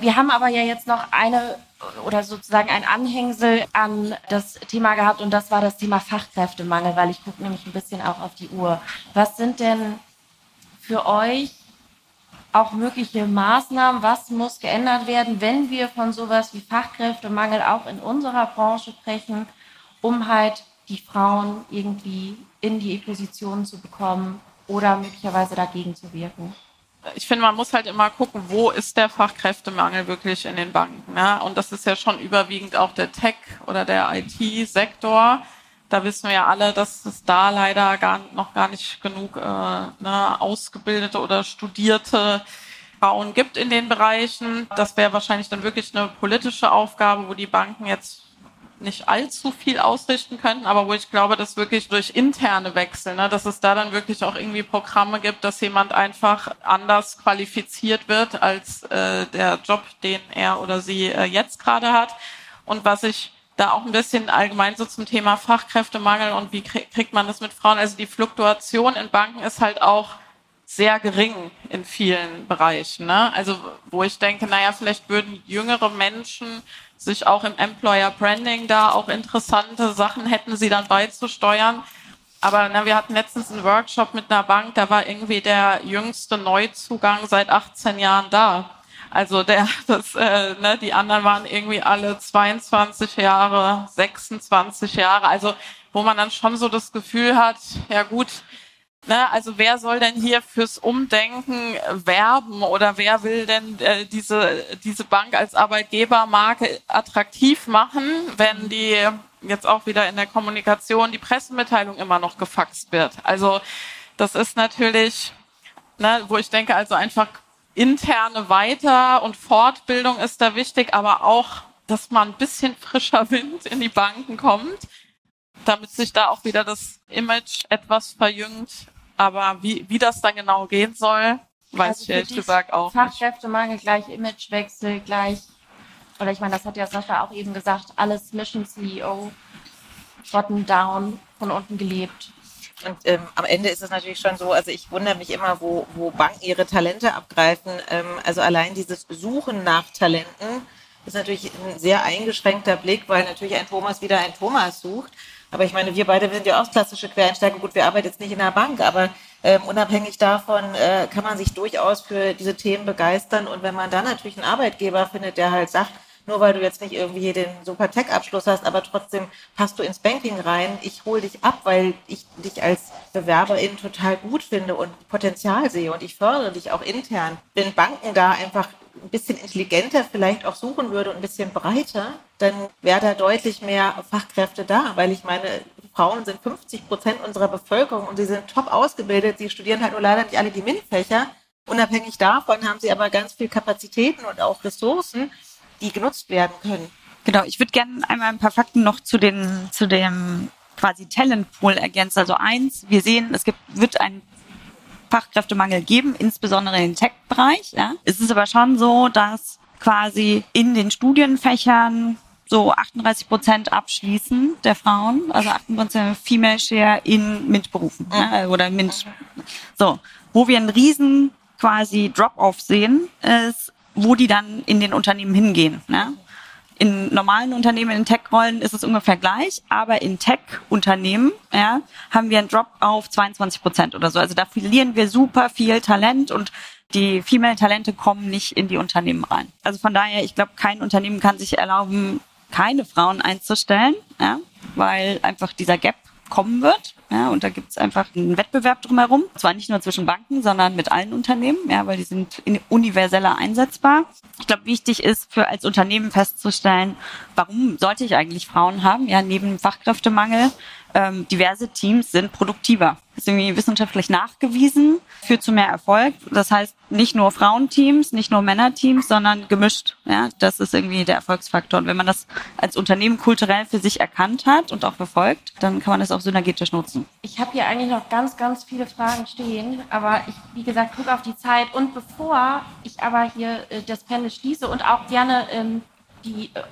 Wir haben aber ja jetzt noch eine oder sozusagen ein Anhängsel an das Thema gehabt und das war das Thema Fachkräftemangel, weil ich gucke nämlich ein bisschen auch auf die Uhr. Was sind denn für euch auch mögliche Maßnahmen? Was muss geändert werden, wenn wir von sowas wie Fachkräftemangel auch in unserer Branche sprechen, um halt die Frauen irgendwie in die Position zu bekommen oder möglicherweise dagegen zu wirken? Ich finde, man muss halt immer gucken, wo ist der Fachkräftemangel wirklich in den Banken. Ne? Und das ist ja schon überwiegend auch der Tech- oder der IT-Sektor. Da wissen wir ja alle, dass es da leider gar, noch gar nicht genug äh, ne, ausgebildete oder studierte Frauen gibt in den Bereichen. Das wäre wahrscheinlich dann wirklich eine politische Aufgabe, wo die Banken jetzt nicht allzu viel ausrichten könnten, aber wo ich glaube, dass wirklich durch interne Wechsel, ne, dass es da dann wirklich auch irgendwie Programme gibt, dass jemand einfach anders qualifiziert wird als äh, der Job, den er oder sie äh, jetzt gerade hat. Und was ich da auch ein bisschen allgemein so zum Thema Fachkräftemangel und wie kriegt man das mit Frauen, also die Fluktuation in Banken ist halt auch sehr gering in vielen Bereichen. Ne? Also wo ich denke, naja, vielleicht würden jüngere Menschen sich auch im Employer Branding da auch interessante Sachen hätten sie dann beizusteuern. Aber na, wir hatten letztens einen Workshop mit einer Bank, da war irgendwie der jüngste Neuzugang seit 18 Jahren da. Also der, das, äh, ne, die anderen waren irgendwie alle 22 Jahre, 26 Jahre. Also wo man dann schon so das Gefühl hat, ja gut, Ne, also wer soll denn hier fürs Umdenken werben oder wer will denn äh, diese, diese Bank als Arbeitgebermarke attraktiv machen, wenn die jetzt auch wieder in der Kommunikation die Pressemitteilung immer noch gefaxt wird? Also das ist natürlich, ne, wo ich denke, also einfach interne Weiter- und Fortbildung ist da wichtig, aber auch, dass man ein bisschen frischer Wind in die Banken kommt, damit sich da auch wieder das Image etwas verjüngt aber wie, wie das dann genau gehen soll, weiß also ich ehrlich gesagt auch Fachkräftemangel gleich Imagewechsel gleich, oder ich meine, das hat ja Sascha auch eben gesagt, alles Mission CEO, bottom down, von unten gelebt. Und ähm, am Ende ist es natürlich schon so, also ich wundere mich immer, wo, wo Banken ihre Talente abgreifen. Ähm, also allein dieses Suchen nach Talenten ist natürlich ein sehr eingeschränkter Blick, weil natürlich ein Thomas wieder ein Thomas sucht. Aber ich meine, wir beide sind ja auch klassische Quereinsteiger. Gut, wir arbeiten jetzt nicht in der Bank, aber ähm, unabhängig davon äh, kann man sich durchaus für diese Themen begeistern. Und wenn man dann natürlich einen Arbeitgeber findet, der halt sagt, nur weil du jetzt nicht irgendwie den super Tech-Abschluss hast, aber trotzdem passt du ins Banking rein. Ich hole dich ab, weil ich dich als Bewerberin total gut finde und Potenzial sehe und ich fördere dich auch intern. Wenn Banken da einfach ein bisschen intelligenter vielleicht auch suchen würde und ein bisschen breiter, dann wäre da deutlich mehr Fachkräfte da, weil ich meine, Frauen sind 50 Prozent unserer Bevölkerung und sie sind top ausgebildet. Sie studieren halt nur leider nicht alle die MINT-Fächer. Unabhängig davon haben sie aber ganz viel Kapazitäten und auch Ressourcen, die genutzt werden können. Genau, ich würde gerne einmal ein paar Fakten noch zu den zu dem quasi Talentpool ergänzen. Also eins, wir sehen, es gibt wird ein Fachkräftemangel geben, insbesondere im Tech-Bereich. Ja. Es ist aber schon so, dass quasi in den Studienfächern so 38 Prozent abschließen der Frauen, also 38% Female Share in MINT-Berufen ja, oder MINT. So, wo wir einen riesen quasi Drop-off sehen, ist, wo die dann in den Unternehmen hingehen. Ne? In normalen Unternehmen, in Tech-Rollen ist es ungefähr gleich, aber in Tech-Unternehmen ja, haben wir einen Drop auf 22 Prozent oder so. Also da verlieren wir super viel Talent und die Female-Talente kommen nicht in die Unternehmen rein. Also von daher, ich glaube, kein Unternehmen kann sich erlauben, keine Frauen einzustellen, ja, weil einfach dieser Gap kommen wird. Ja, und da gibt es einfach einen Wettbewerb drumherum. Zwar nicht nur zwischen Banken, sondern mit allen Unternehmen, ja, weil die sind universeller einsetzbar. Ich glaube, wichtig ist für als Unternehmen festzustellen, warum sollte ich eigentlich Frauen haben? Ja, neben Fachkräftemangel ähm, diverse Teams sind produktiver. Das ist irgendwie wissenschaftlich nachgewiesen, führt zu mehr Erfolg. Das heißt, nicht nur Frauenteams, nicht nur Männerteams, sondern gemischt. Ja, das ist irgendwie der Erfolgsfaktor. Und wenn man das als Unternehmen kulturell für sich erkannt hat und auch verfolgt, dann kann man das auch synergetisch nutzen. Ich habe hier eigentlich noch ganz, ganz viele Fragen stehen, aber ich, wie gesagt, gucke auf die Zeit. Und bevor ich aber hier äh, das Panel schließe und auch gerne ähm, die, äh,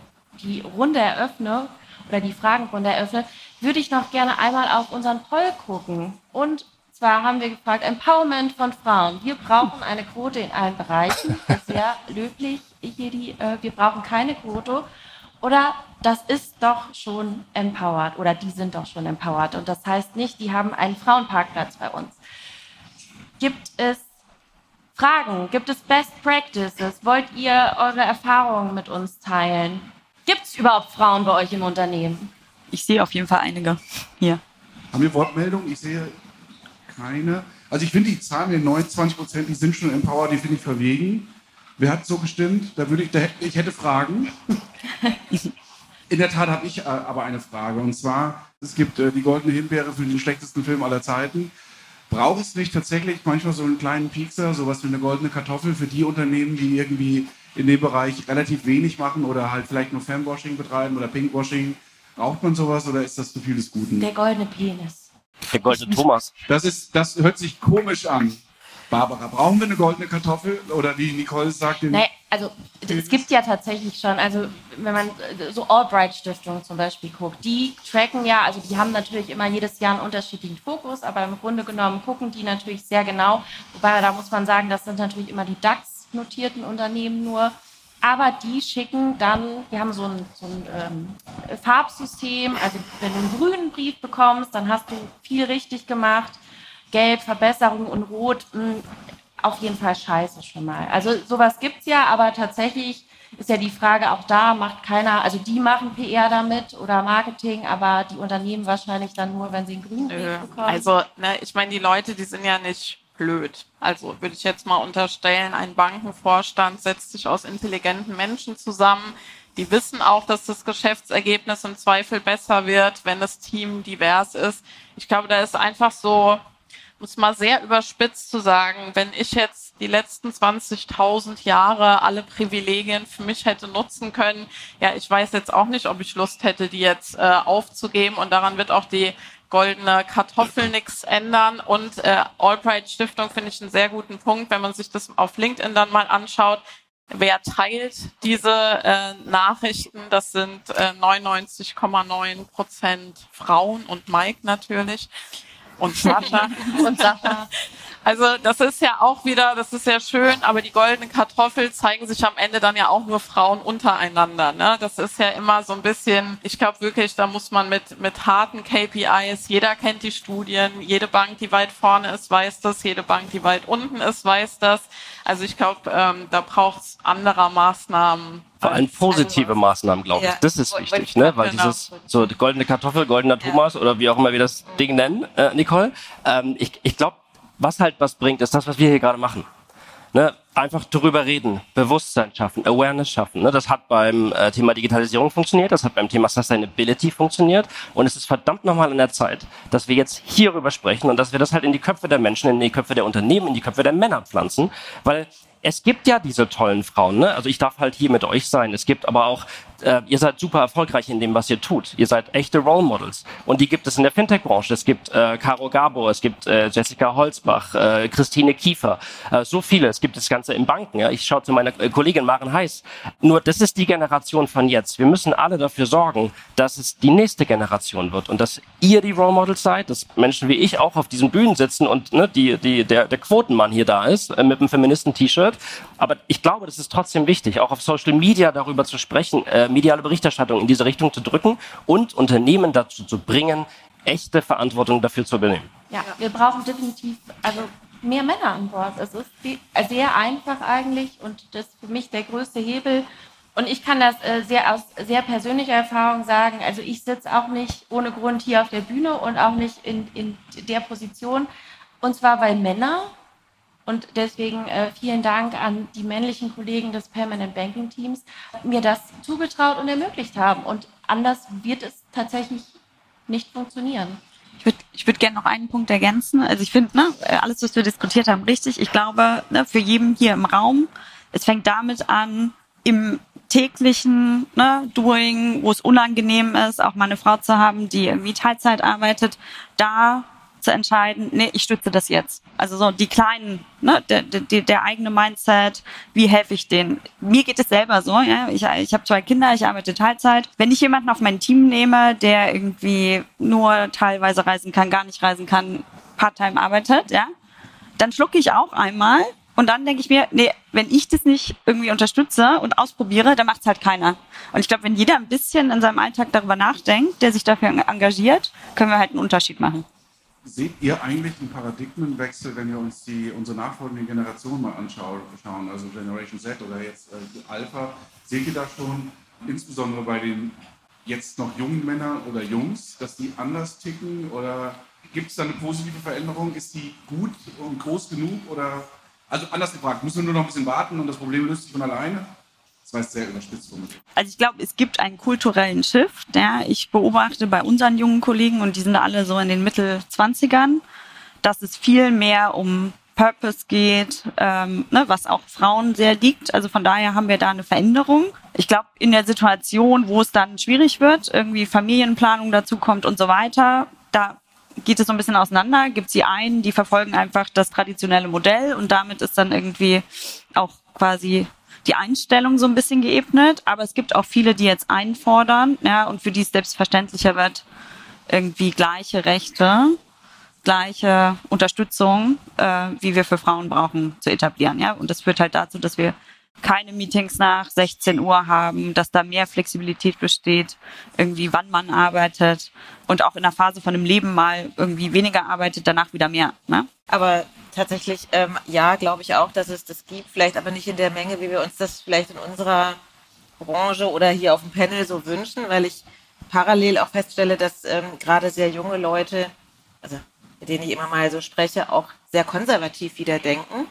die Runde eröffne oder die Fragenrunde eröffne, würde ich noch gerne einmal auf unseren Poll gucken. Und zwar haben wir gefragt, Empowerment von Frauen. Wir brauchen eine Quote in allen Bereichen. Sehr löblich hier die, äh, wir brauchen keine Quote. Oder das ist doch schon empowered oder die sind doch schon empowered. Und das heißt nicht, die haben einen Frauenparkplatz bei uns. Gibt es Fragen? Gibt es Best Practices? Wollt ihr eure Erfahrungen mit uns teilen? Gibt es überhaupt Frauen bei euch im Unternehmen? Ich sehe auf jeden Fall einige hier. Haben wir Wortmeldungen? Ich sehe keine. Also ich finde die Zahlen mit 29 Prozent, die sind schon empowered, die finde ich verwegen. Wer hat so gestimmt? Da würde ich, da, ich hätte Fragen. In der Tat habe ich äh, aber eine Frage. Und zwar, es gibt äh, die Goldene Himbeere für den schlechtesten Film aller Zeiten. Braucht es nicht tatsächlich manchmal so einen kleinen Piekser, sowas wie eine goldene Kartoffel für die Unternehmen, die irgendwie in dem Bereich relativ wenig machen oder halt vielleicht nur Fanwashing betreiben oder Pinkwashing? Braucht man sowas oder ist das zu viel des Guten? Der goldene Penis. Der goldene Thomas. Das, ist, das hört sich komisch an. Barbara, brauchen wir eine goldene Kartoffel? Oder wie Nicole sagt, den Nee, also es gibt ja tatsächlich schon, also wenn man äh, so Albright Stiftung zum Beispiel guckt, die tracken ja, also die haben natürlich immer jedes Jahr einen unterschiedlichen Fokus, aber im Grunde genommen gucken die natürlich sehr genau. Wobei da muss man sagen, das sind natürlich immer die DAX-notierten Unternehmen nur. Aber die schicken dann, wir haben so ein, so ein ähm, Farbsystem, also wenn du einen grünen Brief bekommst, dann hast du viel richtig gemacht. Gelb, Verbesserung und Rot, mh, auf jeden Fall scheiße schon mal. Also sowas gibt's ja, aber tatsächlich ist ja die Frage auch da, macht keiner, also die machen PR damit oder Marketing, aber die Unternehmen wahrscheinlich dann nur, wenn sie einen grünen Brief bekommen. Also, ne, ich meine, die Leute, die sind ja nicht blöd. Also würde ich jetzt mal unterstellen, ein Bankenvorstand setzt sich aus intelligenten Menschen zusammen. Die wissen auch, dass das Geschäftsergebnis im Zweifel besser wird, wenn das Team divers ist. Ich glaube, da ist einfach so, muss mal sehr überspitzt zu sagen, wenn ich jetzt die letzten 20.000 Jahre alle Privilegien für mich hätte nutzen können, ja, ich weiß jetzt auch nicht, ob ich Lust hätte, die jetzt äh, aufzugeben und daran wird auch die goldene Kartoffel nichts ändern. Und äh, Albright Stiftung finde ich einen sehr guten Punkt, wenn man sich das auf LinkedIn dann mal anschaut. Wer teilt diese äh, Nachrichten? Das sind äh, 99,9 Prozent Frauen und Mike natürlich und Sascha. und Sascha. Also das ist ja auch wieder, das ist ja schön, aber die goldenen Kartoffel zeigen sich am Ende dann ja auch nur Frauen untereinander. Ne? Das ist ja immer so ein bisschen, ich glaube wirklich, da muss man mit, mit harten KPIs, jeder kennt die Studien, jede Bank, die weit vorne ist, weiß das, jede Bank, die weit unten ist, weiß das. Also ich glaube, ähm, da braucht es anderer Maßnahmen. Vor allem positive Maßnahmen, glaube ich. Ja. Das ist wichtig, ne? Weil Genau. dieses so die goldene Kartoffel, goldener Thomas oder wie auch immer wir das Ding nennen, äh, Nicole. Ähm, ich ich glaube, was halt was bringt, ist das, was wir hier gerade machen. Ne? Einfach drüber reden, Bewusstsein schaffen, Awareness schaffen. Ne? Das hat beim äh, Thema Digitalisierung funktioniert, das hat beim Thema Sustainability funktioniert und es ist verdammt nochmal in der Zeit, dass wir jetzt hierüber sprechen und dass wir das halt in die Köpfe der Menschen, in die Köpfe der Unternehmen, in die Köpfe der Männer pflanzen, weil es gibt ja diese tollen Frauen, ne? Also ich darf halt hier mit euch sein. Es gibt aber auch, äh, ihr seid super erfolgreich in dem, was ihr tut. Ihr seid echte Role Models. Und die gibt es in der Fintech-Branche. Es gibt äh, Caro Gabor, es gibt äh, Jessica Holzbach, äh, Christine Kiefer, äh, so viele. Es gibt das Ganze in Banken. Ja? Ich schaue zu meiner äh, Kollegin Maren Heiß. Nur das ist die Generation von jetzt. Wir müssen alle dafür sorgen, dass es die nächste Generation wird und dass ihr die Role Models seid, dass Menschen wie ich auch auf diesen Bühnen sitzen und ne, die, die, der, der Quotenmann hier da ist äh, mit einem Feministen-T-Shirt. Aber ich glaube, das ist trotzdem wichtig, auch auf Social Media darüber zu sprechen, äh, mediale Berichterstattung in diese Richtung zu drücken und Unternehmen dazu zu bringen, echte Verantwortung dafür zu übernehmen. Ja, wir brauchen definitiv also mehr Männer an Bord. Es ist sehr einfach eigentlich und das ist für mich der größte Hebel. Und ich kann das äh, sehr aus sehr persönlicher Erfahrung sagen. Also ich sitze auch nicht ohne Grund hier auf der Bühne und auch nicht in, in der Position. Und zwar, weil Männer und deswegen äh, vielen Dank an die männlichen Kollegen des Permanent Banking Teams, mir das zugetraut und ermöglicht haben. Und anders wird es tatsächlich nicht funktionieren. Ich würde ich würd gerne noch einen Punkt ergänzen. Also ich finde, ne, alles, was wir diskutiert haben, richtig. Ich glaube, ne, für jeden hier im Raum, es fängt damit an, im täglichen ne, Doing, wo es unangenehm ist, auch mal eine Frau zu haben, die irgendwie Teilzeit arbeitet, da zu entscheiden, nee, ich stütze das jetzt. Also so die kleinen, ne, der, der, der eigene Mindset, wie helfe ich denen? Mir geht es selber so, ja. Ich, ich habe zwei Kinder, ich arbeite Teilzeit. Wenn ich jemanden auf mein Team nehme, der irgendwie nur teilweise reisen kann, gar nicht reisen kann, Part-Time arbeitet, ja, dann schlucke ich auch einmal und dann denke ich mir, nee, wenn ich das nicht irgendwie unterstütze und ausprobiere, dann macht es halt keiner. Und ich glaube, wenn jeder ein bisschen in seinem Alltag darüber nachdenkt, der sich dafür engagiert, können wir halt einen Unterschied machen. Seht ihr eigentlich einen Paradigmenwechsel, wenn wir uns die, unsere nachfolgenden Generationen mal anschauen, also Generation Z oder jetzt äh, Alpha? Seht ihr da schon, insbesondere bei den jetzt noch jungen Männern oder Jungs, dass die anders ticken? Oder gibt es da eine positive Veränderung? Ist die gut und groß genug? Oder, also anders gefragt, müssen wir nur noch ein bisschen warten und das Problem löst sich von alleine? War jetzt sehr überspitzt. Also ich glaube, es gibt einen kulturellen Shift. Ja. Ich beobachte bei unseren jungen Kollegen, und die sind alle so in den Mittel 20ern, dass es viel mehr um Purpose geht, ähm, ne, was auch Frauen sehr liegt. Also von daher haben wir da eine Veränderung. Ich glaube, in der Situation, wo es dann schwierig wird, irgendwie Familienplanung dazu kommt und so weiter, da geht es so ein bisschen auseinander. Gibt es die einen, die verfolgen einfach das traditionelle Modell und damit ist dann irgendwie auch quasi die Einstellung so ein bisschen geebnet, aber es gibt auch viele, die jetzt einfordern, ja, und für die es selbstverständlicher wird, irgendwie gleiche Rechte, gleiche Unterstützung, äh, wie wir für Frauen brauchen, zu etablieren, ja. Und das führt halt dazu, dass wir keine Meetings nach 16 Uhr haben, dass da mehr Flexibilität besteht, irgendwie wann man arbeitet und auch in der Phase von einem Leben mal irgendwie weniger arbeitet, danach wieder mehr. Ne? Aber tatsächlich, ähm, ja, glaube ich auch, dass es das gibt, vielleicht aber nicht in der Menge, wie wir uns das vielleicht in unserer Branche oder hier auf dem Panel so wünschen, weil ich parallel auch feststelle, dass ähm, gerade sehr junge Leute, also mit denen ich immer mal so spreche, auch sehr konservativ wieder denken.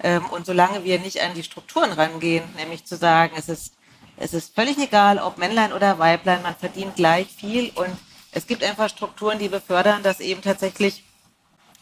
Ähm, und solange wir nicht an die Strukturen rangehen, nämlich zu sagen, es ist, es ist völlig egal, ob Männlein oder Weiblein, man verdient gleich viel und es gibt einfach Strukturen, die befördern, dass eben tatsächlich,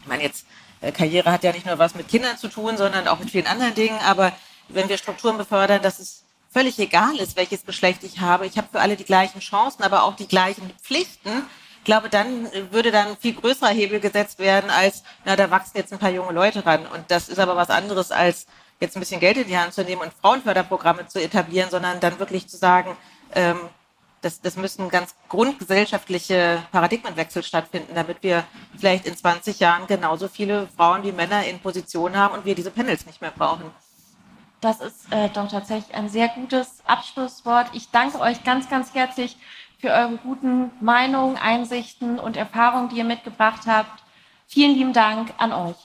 ich meine jetzt äh, Karriere hat ja nicht nur was mit Kindern zu tun, sondern auch mit vielen anderen Dingen. Aber wenn wir Strukturen befördern, dass es völlig egal ist, welches Geschlecht ich habe, ich habe für alle die gleichen Chancen, aber auch die gleichen Pflichten, ich glaube, dann würde dann viel größerer Hebel gesetzt werden, als, na, da wachsen jetzt ein paar junge Leute ran. Und das ist aber was anderes, als jetzt ein bisschen Geld in die Hand zu nehmen und Frauenförderprogramme zu etablieren, sondern dann wirklich zu sagen, ähm, das, das müssen ganz grundgesellschaftliche Paradigmenwechsel stattfinden, damit wir vielleicht in 20 Jahren genauso viele Frauen wie Männer in Position haben und wir diese Panels nicht mehr brauchen. Das ist äh, doch tatsächlich ein sehr gutes Abschlusswort. Ich danke euch ganz, ganz herzlich für eure guten Meinungen, Einsichten und Erfahrungen, die ihr mitgebracht habt. Vielen lieben Dank an euch.